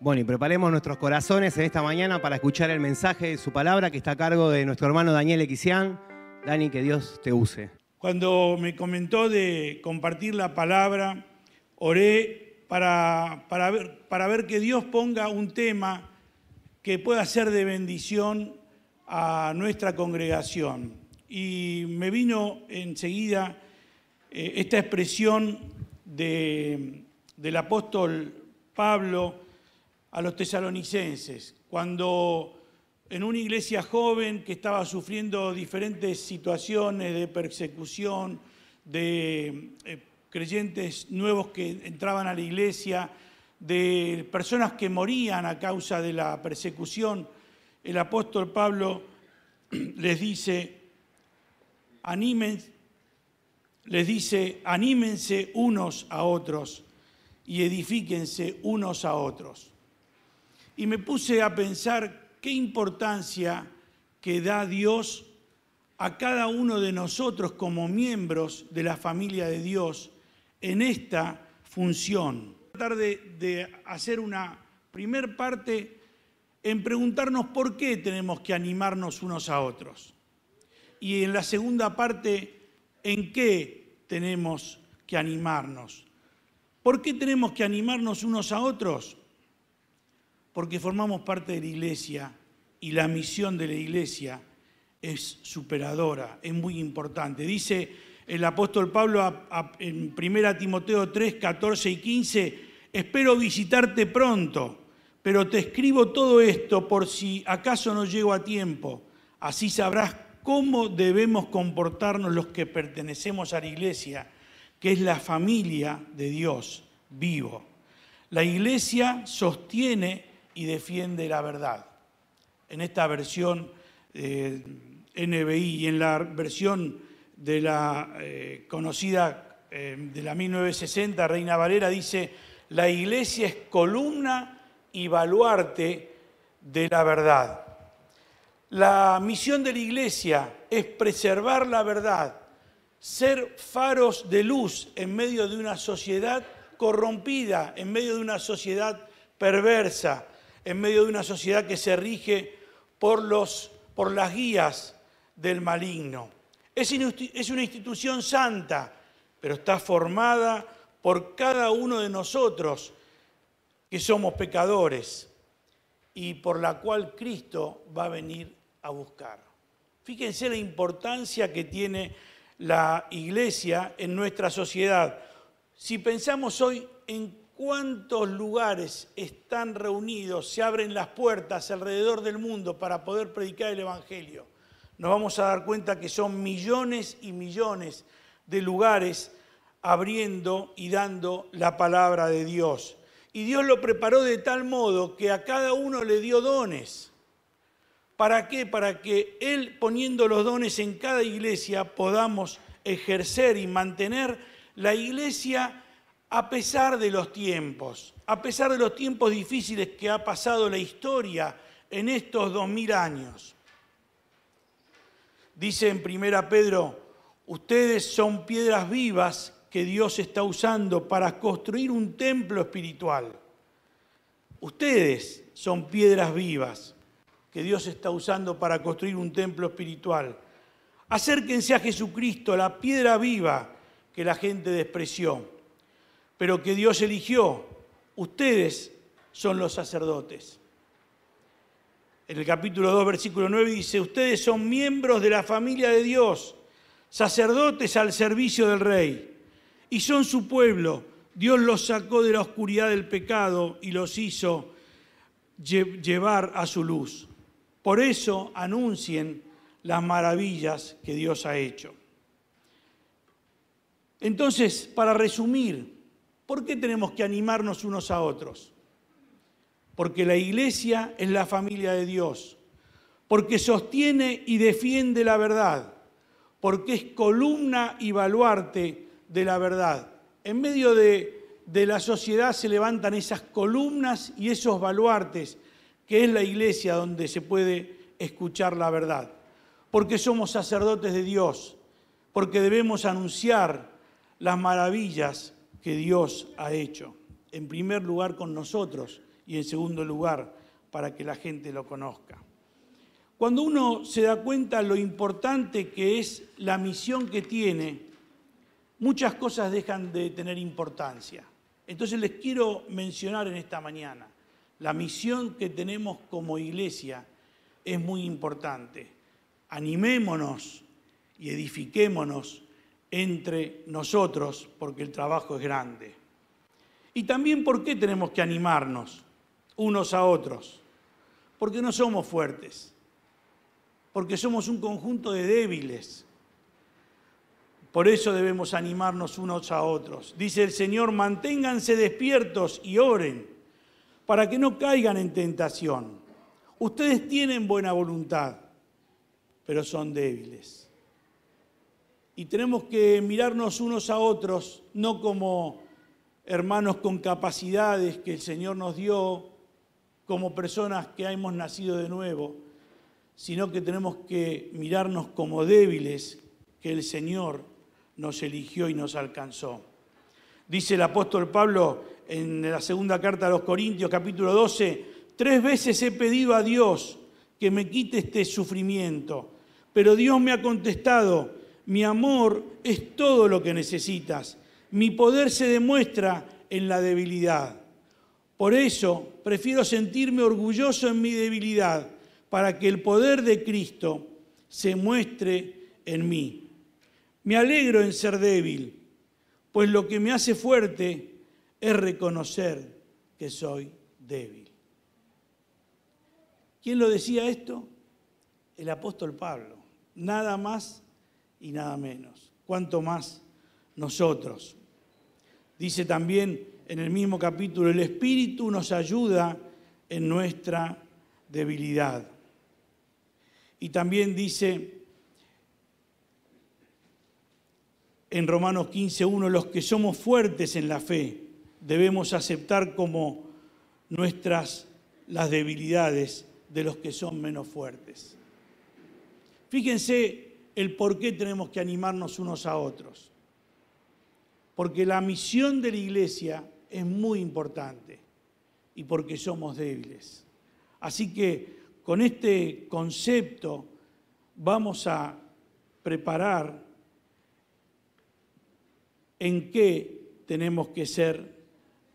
Bueno, y preparemos nuestros corazones en esta mañana para escuchar el mensaje de su palabra que está a cargo de nuestro hermano Daniel Equisián. Dani, que Dios te use. Cuando me comentó de compartir la palabra, oré para, para, ver, para ver que Dios ponga un tema que pueda ser de bendición a nuestra congregación. Y me vino enseguida eh, esta expresión de, del apóstol Pablo, a los tesalonicenses, cuando en una iglesia joven que estaba sufriendo diferentes situaciones de persecución, de eh, creyentes nuevos que entraban a la iglesia, de personas que morían a causa de la persecución, el apóstol Pablo les dice, animen, les dice, anímense unos a otros y edifíquense unos a otros y me puse a pensar qué importancia que da Dios a cada uno de nosotros como miembros de la familia de Dios en esta función. Tratar de, de hacer una primer parte en preguntarnos por qué tenemos que animarnos unos a otros. Y en la segunda parte, en qué tenemos que animarnos. ¿Por qué tenemos que animarnos unos a otros? Porque formamos parte de la iglesia y la misión de la iglesia es superadora, es muy importante. Dice el apóstol Pablo en 1 Timoteo 3, 14 y 15, espero visitarte pronto, pero te escribo todo esto por si acaso no llego a tiempo. Así sabrás cómo debemos comportarnos los que pertenecemos a la iglesia, que es la familia de Dios vivo. La iglesia sostiene y defiende la verdad. En esta versión eh, NBI y en la versión de la eh, conocida eh, de la 1960, Reina Valera, dice, la iglesia es columna y baluarte de la verdad. La misión de la iglesia es preservar la verdad, ser faros de luz en medio de una sociedad corrompida, en medio de una sociedad perversa, en medio de una sociedad que se rige por, los, por las guías del maligno. Es, es una institución santa, pero está formada por cada uno de nosotros que somos pecadores y por la cual Cristo va a venir a buscar. Fíjense la importancia que tiene la iglesia en nuestra sociedad. Si pensamos hoy en cuántos lugares están reunidos, se abren las puertas alrededor del mundo para poder predicar el Evangelio. Nos vamos a dar cuenta que son millones y millones de lugares abriendo y dando la palabra de Dios. Y Dios lo preparó de tal modo que a cada uno le dio dones. ¿Para qué? Para que Él poniendo los dones en cada iglesia podamos ejercer y mantener la iglesia a pesar de los tiempos, a pesar de los tiempos difíciles que ha pasado la historia en estos dos mil años. Dice en Primera Pedro, ustedes son piedras vivas que Dios está usando para construir un templo espiritual. Ustedes son piedras vivas que Dios está usando para construir un templo espiritual. Acérquense a Jesucristo, la piedra viva que la gente despreció pero que Dios eligió. Ustedes son los sacerdotes. En el capítulo 2, versículo 9 dice, ustedes son miembros de la familia de Dios, sacerdotes al servicio del rey, y son su pueblo. Dios los sacó de la oscuridad del pecado y los hizo llevar a su luz. Por eso anuncien las maravillas que Dios ha hecho. Entonces, para resumir, ¿Por qué tenemos que animarnos unos a otros? Porque la iglesia es la familia de Dios, porque sostiene y defiende la verdad, porque es columna y baluarte de la verdad. En medio de, de la sociedad se levantan esas columnas y esos baluartes, que es la iglesia donde se puede escuchar la verdad. Porque somos sacerdotes de Dios, porque debemos anunciar las maravillas que Dios ha hecho, en primer lugar con nosotros y en segundo lugar, para que la gente lo conozca. Cuando uno se da cuenta lo importante que es la misión que tiene, muchas cosas dejan de tener importancia. Entonces les quiero mencionar en esta mañana, la misión que tenemos como iglesia es muy importante. Animémonos y edifiquémonos entre nosotros porque el trabajo es grande. Y también por qué tenemos que animarnos unos a otros. Porque no somos fuertes, porque somos un conjunto de débiles. Por eso debemos animarnos unos a otros. Dice el Señor, manténganse despiertos y oren para que no caigan en tentación. Ustedes tienen buena voluntad, pero son débiles. Y tenemos que mirarnos unos a otros, no como hermanos con capacidades que el Señor nos dio, como personas que hemos nacido de nuevo, sino que tenemos que mirarnos como débiles que el Señor nos eligió y nos alcanzó. Dice el apóstol Pablo en la segunda carta a los Corintios, capítulo 12, tres veces he pedido a Dios que me quite este sufrimiento, pero Dios me ha contestado, mi amor es todo lo que necesitas. Mi poder se demuestra en la debilidad. Por eso prefiero sentirme orgulloso en mi debilidad, para que el poder de Cristo se muestre en mí. Me alegro en ser débil, pues lo que me hace fuerte es reconocer que soy débil. ¿Quién lo decía esto? El apóstol Pablo. Nada más y nada menos. Cuanto más nosotros. Dice también en el mismo capítulo, el Espíritu nos ayuda en nuestra debilidad. Y también dice en Romanos 15.1, los que somos fuertes en la fe debemos aceptar como nuestras las debilidades de los que son menos fuertes. Fíjense el por qué tenemos que animarnos unos a otros. Porque la misión de la iglesia es muy importante y porque somos débiles. Así que con este concepto vamos a preparar en qué tenemos que ser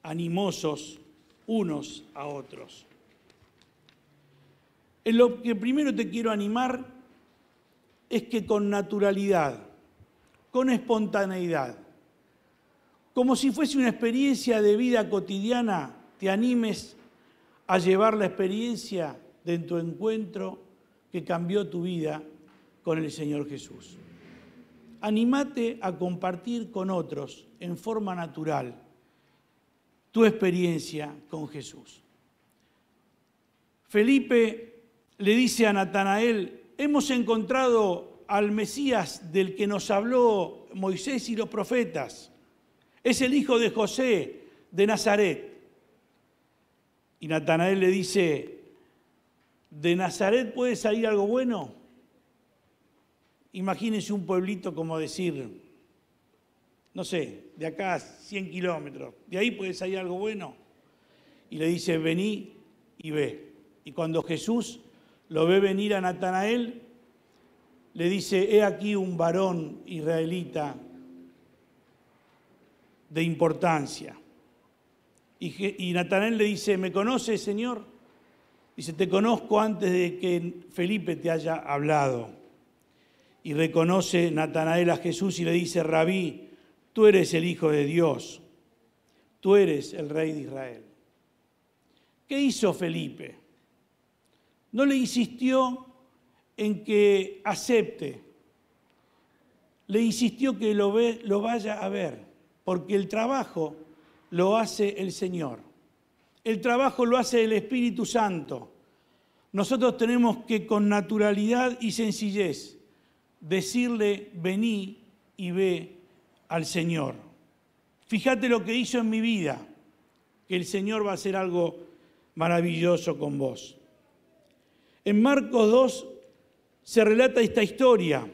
animosos unos a otros. En lo que primero te quiero animar es que con naturalidad, con espontaneidad, como si fuese una experiencia de vida cotidiana, te animes a llevar la experiencia de tu encuentro que cambió tu vida con el Señor Jesús. Animate a compartir con otros en forma natural tu experiencia con Jesús. Felipe le dice a Natanael, hemos encontrado al Mesías del que nos habló Moisés y los profetas. Es el hijo de José de Nazaret. Y Natanael le dice, ¿de Nazaret puede salir algo bueno? Imagínense un pueblito como decir, no sé, de acá a 100 kilómetros, ¿de ahí puede salir algo bueno? Y le dice, vení y ve. Y cuando Jesús lo ve venir a Natanael, le dice, he aquí un varón israelita de importancia. Y, y Natanael le dice, ¿me conoces, Señor? Dice, te conozco antes de que Felipe te haya hablado. Y reconoce Natanael a Jesús y le dice, Rabí, tú eres el Hijo de Dios, tú eres el Rey de Israel. ¿Qué hizo Felipe? No le insistió en que acepte, le insistió que lo, vaya a ver, porque el trabajo lo hace el Señor. El trabajo lo hace el Espíritu Santo. Nosotros tenemos que con naturalidad y sencillez decirle, vení y ve al Señor. Fíjate lo que hizo en mi vida, que el Señor va a hacer algo maravilloso con vos. En Marcos 2 se relata esta historia.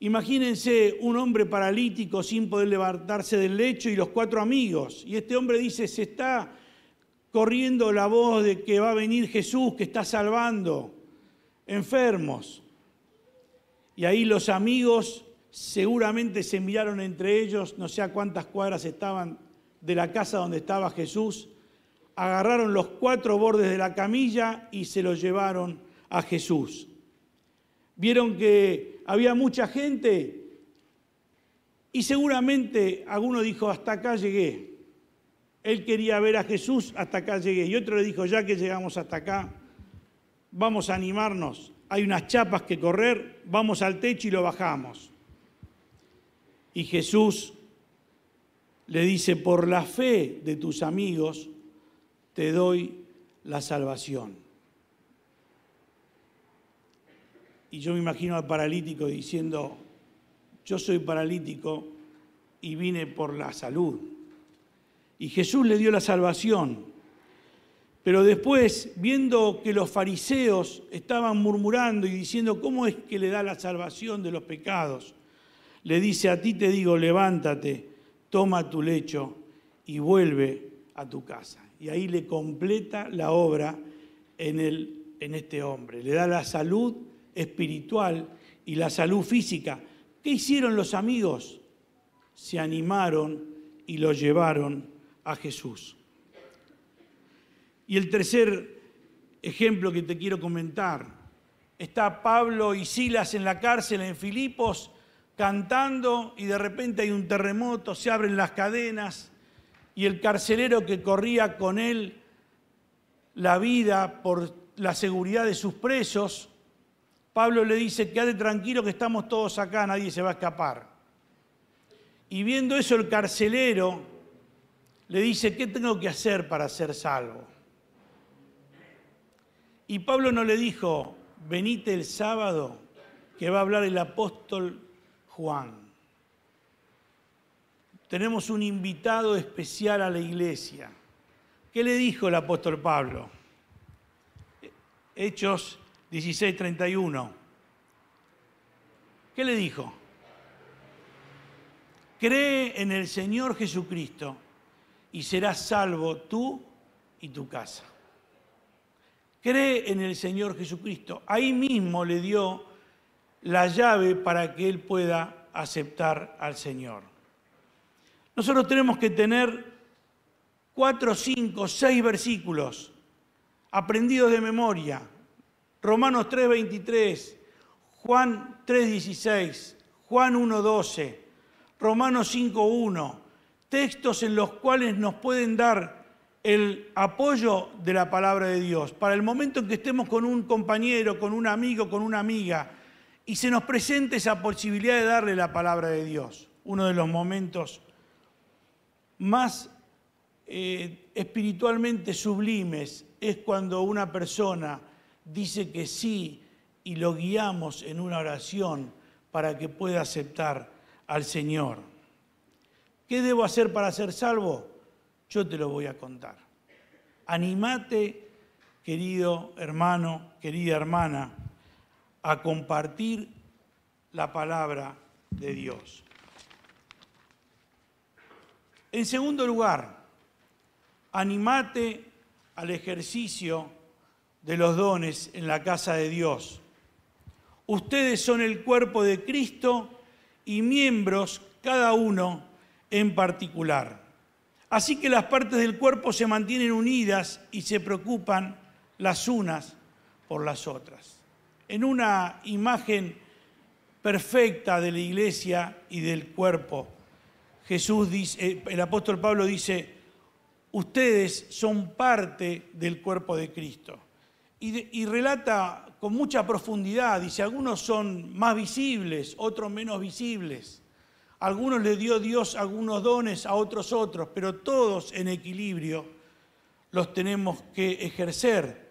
Imagínense un hombre paralítico sin poder levantarse del lecho y los cuatro amigos. Y este hombre dice, se está corriendo la voz de que va a venir Jesús, que está salvando enfermos. Y ahí los amigos seguramente se miraron entre ellos, no sé a cuántas cuadras estaban de la casa donde estaba Jesús, agarraron los cuatro bordes de la camilla y se los llevaron a Jesús. Vieron que había mucha gente y seguramente alguno dijo, hasta acá llegué. Él quería ver a Jesús, hasta acá llegué. Y otro le dijo, ya que llegamos hasta acá, vamos a animarnos. Hay unas chapas que correr, vamos al techo y lo bajamos. Y Jesús le dice, por la fe de tus amigos, te doy la salvación. Y yo me imagino al paralítico diciendo, yo soy paralítico y vine por la salud. Y Jesús le dio la salvación. Pero después, viendo que los fariseos estaban murmurando y diciendo, ¿cómo es que le da la salvación de los pecados? Le dice, a ti te digo, levántate, toma tu lecho y vuelve a tu casa. Y ahí le completa la obra en, el, en este hombre. Le da la salud espiritual y la salud física. ¿Qué hicieron los amigos? Se animaron y lo llevaron a Jesús. Y el tercer ejemplo que te quiero comentar, está Pablo y Silas en la cárcel en Filipos cantando y de repente hay un terremoto, se abren las cadenas y el carcelero que corría con él la vida por la seguridad de sus presos, Pablo le dice, quédate tranquilo que estamos todos acá, nadie se va a escapar. Y viendo eso el carcelero le dice, ¿qué tengo que hacer para ser salvo? Y Pablo no le dijo, venite el sábado que va a hablar el apóstol Juan. Tenemos un invitado especial a la iglesia. ¿Qué le dijo el apóstol Pablo? Hechos 16:31. ¿Qué le dijo? Cree en el Señor Jesucristo y serás salvo tú y tu casa. Cree en el Señor Jesucristo. Ahí mismo le dio la llave para que él pueda aceptar al Señor. Nosotros tenemos que tener cuatro, cinco, seis versículos aprendidos de memoria. Romanos 3:23, Juan 3:16, Juan 1:12, Romanos 5:1, textos en los cuales nos pueden dar el apoyo de la palabra de Dios. Para el momento en que estemos con un compañero, con un amigo, con una amiga, y se nos presente esa posibilidad de darle la palabra de Dios. Uno de los momentos más eh, espiritualmente sublimes es cuando una persona dice que sí y lo guiamos en una oración para que pueda aceptar al Señor. ¿Qué debo hacer para ser salvo? Yo te lo voy a contar. Animate, querido hermano, querida hermana, a compartir la palabra de Dios. En segundo lugar, animate al ejercicio de los dones en la casa de Dios. Ustedes son el cuerpo de Cristo y miembros cada uno en particular. Así que las partes del cuerpo se mantienen unidas y se preocupan las unas por las otras en una imagen perfecta de la iglesia y del cuerpo. Jesús dice, eh, el apóstol Pablo dice, ustedes son parte del cuerpo de Cristo. Y, y, relata con mucha profundidad, dice, algunos son más visibles, otros menos visibles. Algunos le dio Dios algunos dones, a otros otros, pero todos en equilibrio los tenemos que ejercer.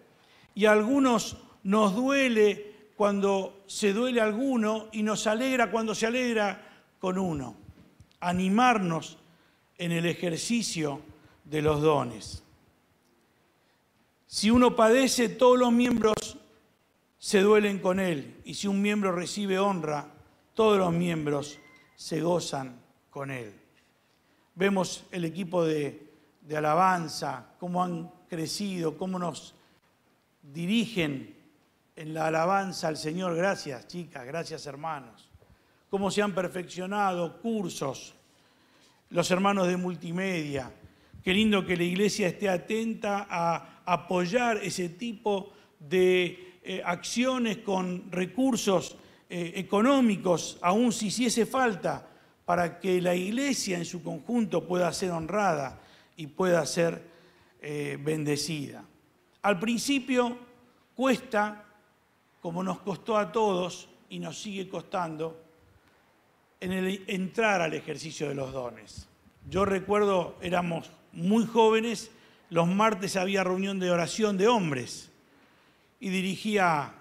Y a algunos nos duele cuando se duele alguno y nos alegra cuando se alegra con uno. Animarnos en el ejercicio de los dones. Si uno padece, todos los miembros se duelen con él. Y si un miembro recibe honra, todos los miembros se gozan con él. Vemos el equipo de, alabanza, cómo han crecido, cómo nos dirigen en la alabanza al Señor. Gracias, chicas, gracias, hermanos. Cómo se han perfeccionado cursos, los hermanos de multimedia. Qué lindo que la iglesia esté atenta a apoyar ese tipo de eh, acciones con recursos eh, económicos, aun si hiciese falta, para que la iglesia en su conjunto pueda ser honrada y pueda ser eh, bendecida. Al principio cuesta, como nos costó a todos y nos sigue costando, en el entrar al ejercicio de los dones. Yo recuerdo, éramos muy jóvenes, los martes había reunión de oración de hombres y dirigía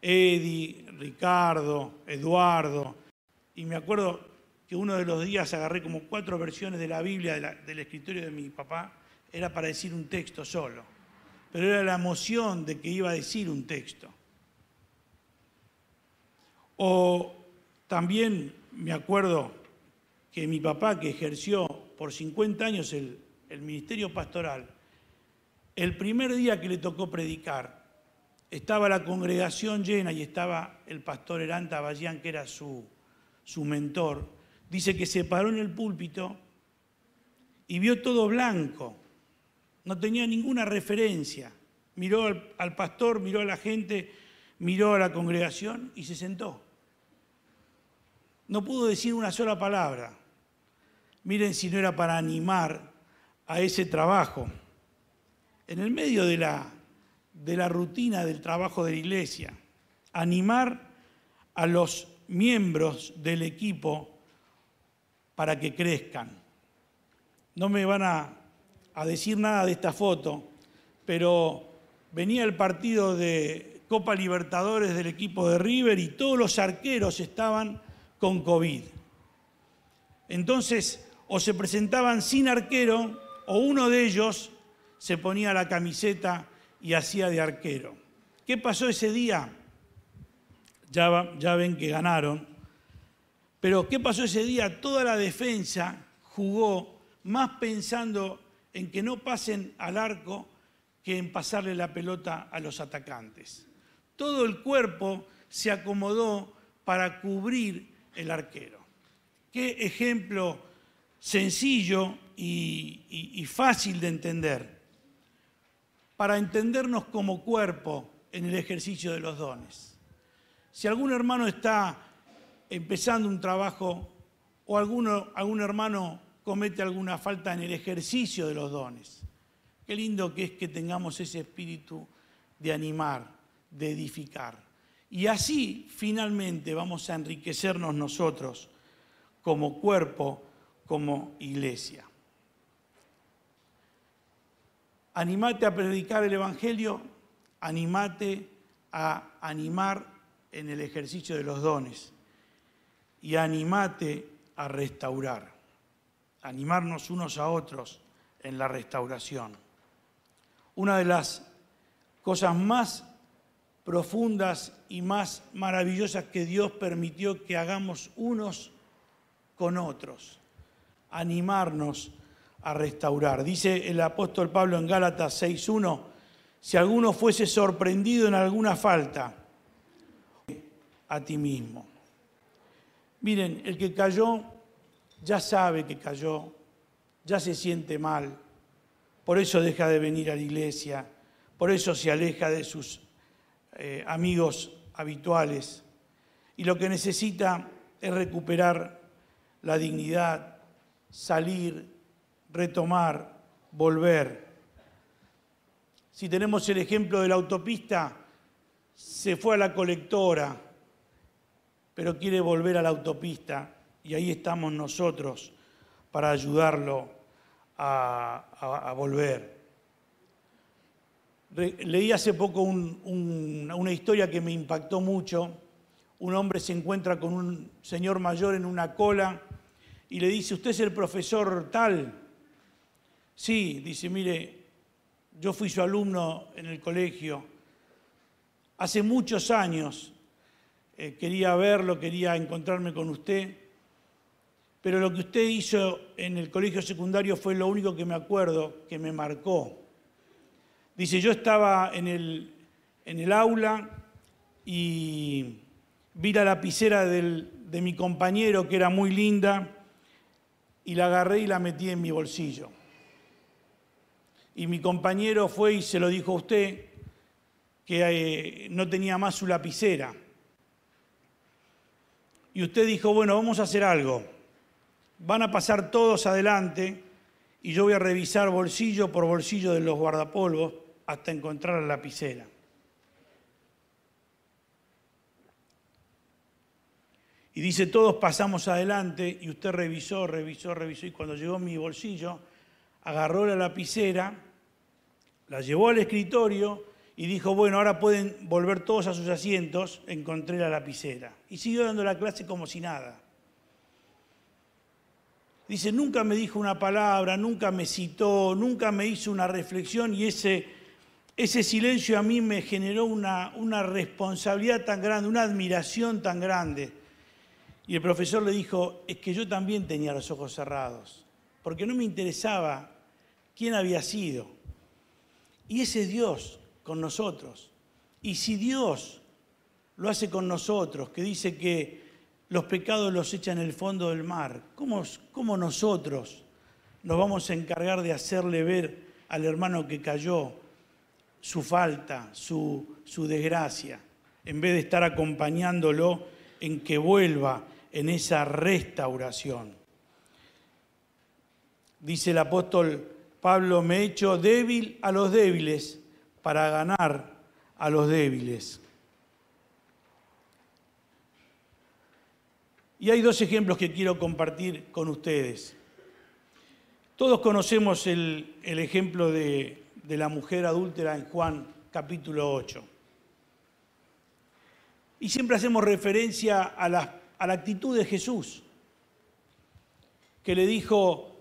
Eddie, Ricardo, Eduardo, y me acuerdo que uno de los días agarré como cuatro versiones de la Biblia del escritorio de mi papá, era para decir un texto solo, pero era la emoción de que iba a decir un texto. O también me acuerdo que mi papá, que ejerció por 50 años el, ministerio pastoral, el primer día que le tocó predicar, estaba la congregación llena y estaba el pastor Eranta Ballán, que era su, mentor. Dice que se paró en el púlpito y vio todo blanco, no tenía ninguna referencia. Miró al pastor, miró a la gente, miró a la congregación y se sentó no pudo decir una sola palabra. Miren si no era para animar a ese trabajo. En el medio de la, de la rutina del trabajo de la iglesia, animar a los miembros del equipo para que crezcan. No me van a, a decir nada de esta foto, pero venía el partido de Copa Libertadores del equipo de River y todos los arqueros estaban con COVID. Entonces, o se presentaban sin arquero, o uno de ellos se ponía la camiseta y hacía de arquero. ¿Qué pasó ese día? Ya, ven que ganaron. Pero ¿qué pasó ese día? Toda la defensa jugó más pensando en que no pasen al arco que en pasarle la pelota a los atacantes. Todo el cuerpo se acomodó para cubrir el arquero. Qué ejemplo sencillo y, fácil de entender para entendernos como cuerpo en el ejercicio de los dones. Si algún hermano está empezando un trabajo o algún hermano comete alguna falta en el ejercicio de los dones, qué lindo que es que tengamos ese espíritu de animar, de edificar. Y así finalmente vamos a enriquecernos nosotros como cuerpo, como iglesia. Animate a predicar el Evangelio, animate a animar en el ejercicio de los dones y animate a restaurar, animarnos unos a otros en la restauración. Una de las cosas más profundas y más maravillosas que Dios permitió que hagamos unos con otros, animarnos a restaurar. Dice el apóstol Pablo en Gálatas 6.1, si alguno fuese sorprendido en alguna falta, a ti mismo. Miren, el que cayó ya sabe que cayó, ya se siente mal, por eso deja de venir a la iglesia, por eso se aleja de sus eh, amigos habituales y lo que necesita es recuperar la dignidad, salir, retomar, volver. Si tenemos el ejemplo de la autopista, se fue a la colectora, pero quiere volver a la autopista y ahí estamos nosotros para ayudarlo a volver. Leí hace poco una historia que me impactó mucho. Un hombre se encuentra con un señor mayor en una cola y le dice, ¿usted es el profesor tal? Sí, dice, mire, yo fui su alumno en el colegio. Hace muchos años eh, quería verlo, quería encontrarme con usted, pero lo que usted hizo en el colegio secundario fue lo único que me acuerdo, que me marcó. Dice, yo estaba en el, en el aula y vi la lapicera de mi compañero, que era muy linda, y la agarré y la metí en mi bolsillo. Y mi compañero fue y se lo dijo a usted que eh, no tenía más su lapicera. Y usted dijo, bueno, vamos a hacer algo. Van a pasar todos adelante y yo voy a revisar bolsillo por bolsillo de los guardapolvos hasta encontrar la lapicera. Y dice, todos pasamos adelante y usted revisó, revisó, revisó y cuando llegó mi bolsillo, agarró la lapicera, la llevó al escritorio y dijo, bueno, ahora pueden volver todos a sus asientos, encontré la lapicera. Y siguió dando la clase como si nada. Dice, nunca me dijo una palabra, nunca me citó, nunca me hizo una reflexión y ese, ese silencio a mí me generó una, una responsabilidad tan grande, una admiración tan grande. Y el profesor le dijo, es que yo también tenía los ojos cerrados, porque no me interesaba quién había sido. Y ese es Dios con nosotros. Y si Dios lo hace con nosotros, que dice que los pecados los echa en el fondo del mar, ¿cómo, cómo nosotros nos vamos a encargar de hacerle ver al hermano que cayó su falta, su, su desgracia, en vez de estar acompañándolo en que vuelva en esa restauración? Dice el apóstol Pablo, me he hecho débil a los débiles para ganar a los débiles. Y hay dos ejemplos que quiero compartir con ustedes. Todos conocemos el, ejemplo de, de, la mujer adúltera en Juan capítulo 8. Y siempre hacemos referencia a la, a la actitud de Jesús, que le dijo,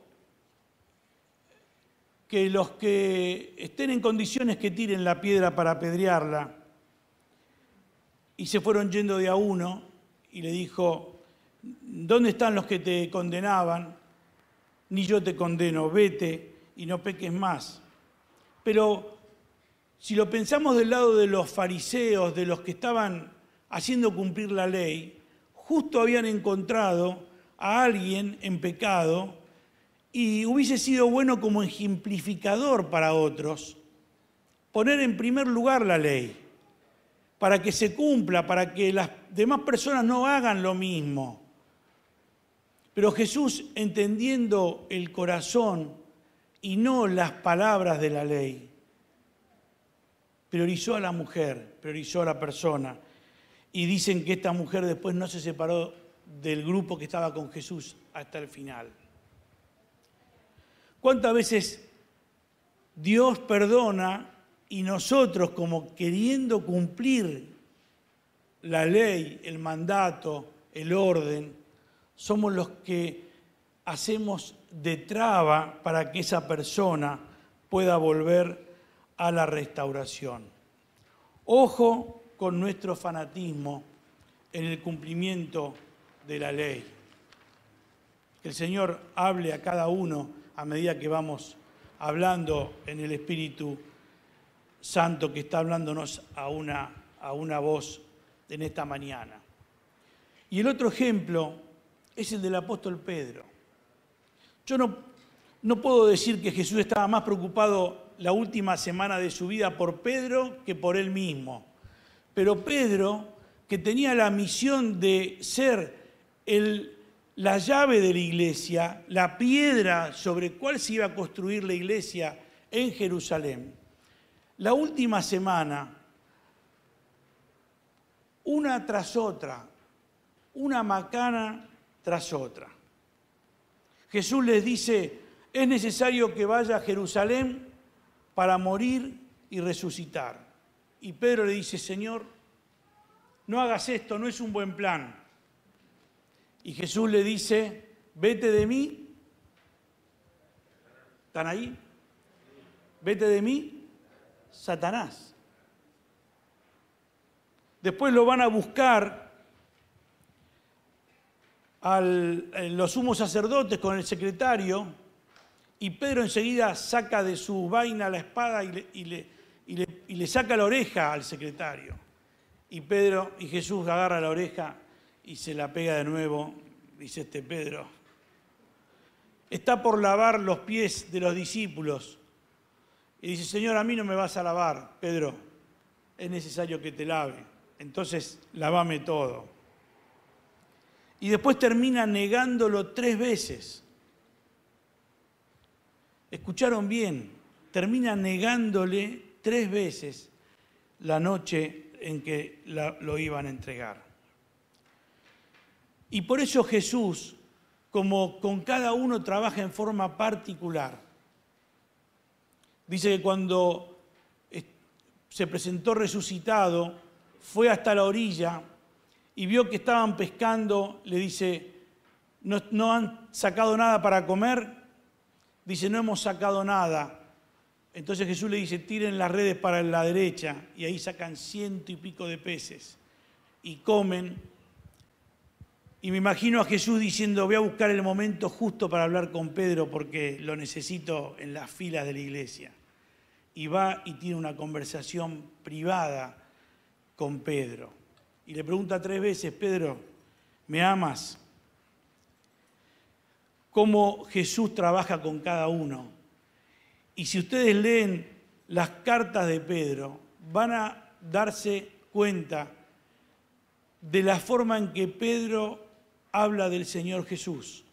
que los que estén en condiciones que tiren la piedra para apedrearla. Y se fueron yendo de a uno y le dijo, ¿dónde están los que te condenaban? Ni yo te condeno, vete y no peques más. Pero si lo pensamos del lado de los fariseos, de los que estaban haciendo cumplir la ley, justo habían encontrado a alguien en pecado y hubiese sido bueno como ejemplificador para otros poner en primer lugar la ley, para que se cumpla, para que las demás personas no hagan lo mismo. Pero Jesús, entendiendo el corazón y no las palabras de la ley, priorizó a la mujer, priorizó a la persona. Y dicen que esta mujer después no se separó del grupo que estaba con Jesús hasta el final. ¿Cuántas veces Dios perdona y nosotros como queriendo cumplir la ley, el mandato, el orden, somos los que hacemos de traba para que esa persona pueda volver a la restauración. Ojo con nuestro fanatismo en el cumplimiento de la ley. Que el Señor hable a cada uno a medida que vamos hablando en el Espíritu Santo que está hablándonos a una, a una voz en esta mañana. Y el otro ejemplo es el del apóstol Pedro. Yo no, no puedo decir que Jesús estaba más preocupado la última semana de su vida por Pedro que por él mismo. Pero Pedro, que tenía la misión de ser la llave de la iglesia, la piedra sobre cuál se iba a construir la iglesia en Jerusalén. La última semana, una tras otra, una macana tras otra. Jesús les dice, es necesario que vaya a Jerusalén para morir y resucitar. Y Pedro le dice, Señor, no hagas esto, no es un buen plan. Y Jesús le dice, vete de mí. ¿Están ahí? Vete de mí, Satanás. Después lo van a buscar a los sumos sacerdotes con el secretario y Pedro enseguida saca de su vaina la espada y le, y le saca la oreja al secretario. Y Pedro y Jesús agarra la oreja y se la pega de nuevo, dice este Pedro. Está por lavar los pies de los discípulos. Y dice, Señor, a mí no me vas a lavar, Pedro, es necesario que te lave. Entonces, lavame todo. Y después termina negándolo tres veces. Escucharon bien, termina negándole tres veces la noche en que lo iban a entregar. Y por eso Jesús, como con cada uno trabaja en forma particular, dice que cuando se presentó resucitado, fue hasta la orilla y vio que estaban pescando, le dice, ¿no, han sacado nada para comer? Dice, no hemos sacado nada. Entonces Jesús le dice, tiren las redes para la derecha y ahí sacan ciento y pico de peces y comen. Y me imagino a Jesús diciendo, voy a buscar el momento justo para hablar con Pedro porque lo necesito en las filas de la iglesia. Y va y tiene una conversación privada con Pedro. Y le pregunta tres veces, Pedro, ¿me amas? ¿Cómo Jesús trabaja con cada uno? Y si ustedes leen las cartas de Pedro, van a darse cuenta de la forma en que Pedro habla del Señor Jesús,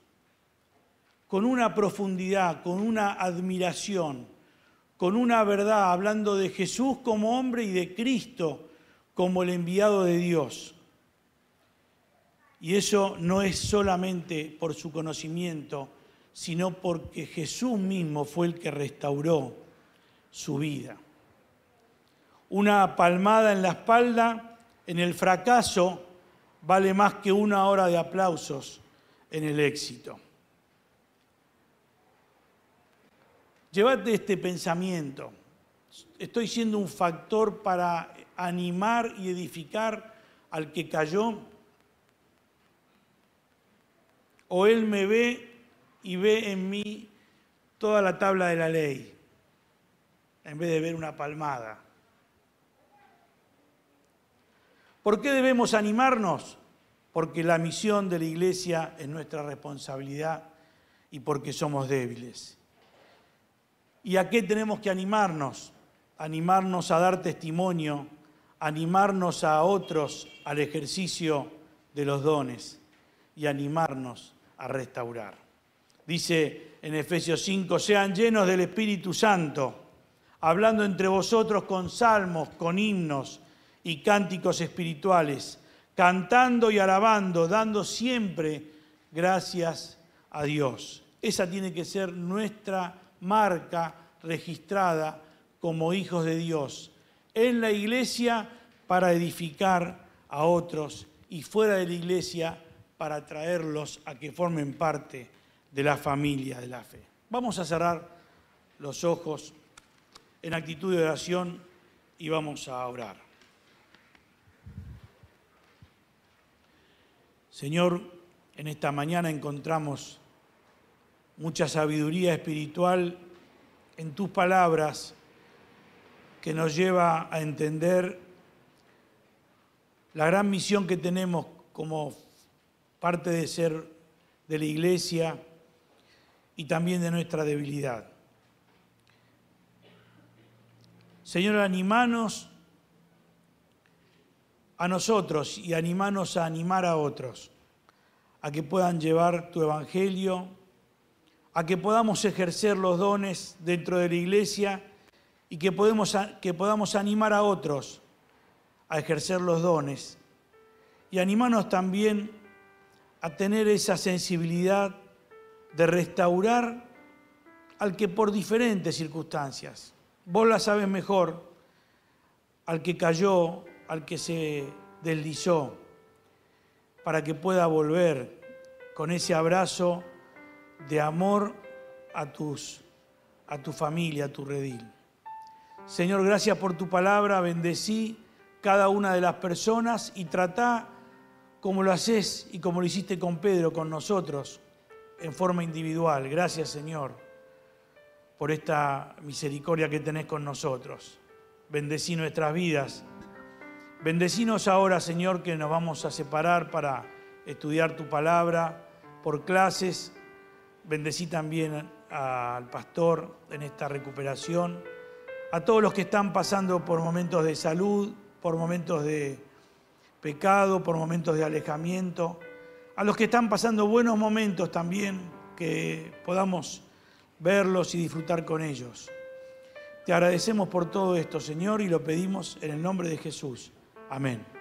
con una profundidad, con una admiración, con una verdad, hablando de Jesús como hombre y de Cristo como el enviado de Dios. Y eso no es solamente por su conocimiento, sino porque Jesús mismo fue el que restauró su vida. Una palmada en la espalda en el fracaso vale más que una hora de aplausos en el éxito. Llévate este pensamiento. Estoy siendo un factor para animar y edificar al que cayó. O él me ve y ve en mí toda la tabla de la ley, en vez de ver una palmada. ¿Por qué debemos animarnos? Porque la misión de la iglesia es nuestra responsabilidad y porque somos débiles. ¿Y a qué tenemos que animarnos? Animarnos a dar testimonio, animarnos a otros al ejercicio de los dones y animarnos a restaurar dice en Efesios 5, sean llenos del Espíritu Santo, hablando entre vosotros con salmos, con himnos y cánticos espirituales, cantando y alabando, dando siempre gracias a Dios. Esa tiene que ser nuestra marca registrada como hijos de Dios en la iglesia para edificar a otros y fuera de la iglesia para traerlos a que formen parte de la familia de la fe. Vamos a cerrar los ojos en actitud de oración y vamos a orar. Señor, en esta mañana encontramos mucha sabiduría espiritual en tus palabras que nos lleva a entender la gran misión que tenemos como parte de ser de la iglesia y también de nuestra debilidad. Señor, animanos a nosotros y animanos a animar a otros, a que puedan llevar tu evangelio, a que podamos ejercer los dones dentro de la iglesia y que, podemos, que podamos animar a otros a ejercer los dones. Y animarnos también a tener esa sensibilidad de restaurar al que por diferentes circunstancias, vos la sabes mejor, al que cayó, al que se deslizó, para que pueda volver con ese abrazo de amor a, tus, a tu familia, a tu redil. Señor, gracias por tu palabra, bendecí cada una de las personas y trata como lo haces y como lo hiciste con Pedro, con nosotros, en forma individual. Gracias, Señor, por esta misericordia que tenés con nosotros. Bendecí nuestras vidas. Bendecinos ahora, Señor, que nos vamos a separar para estudiar tu palabra por clases. Bendecí también al pastor en esta recuperación, a todos los que están pasando por momentos de salud, por momentos de pecado, por momentos de alejamiento, a los que están pasando buenos momentos también, que podamos verlos y disfrutar con ellos. Te agradecemos por todo esto, Señor, y lo pedimos en el nombre de Jesús. Amén.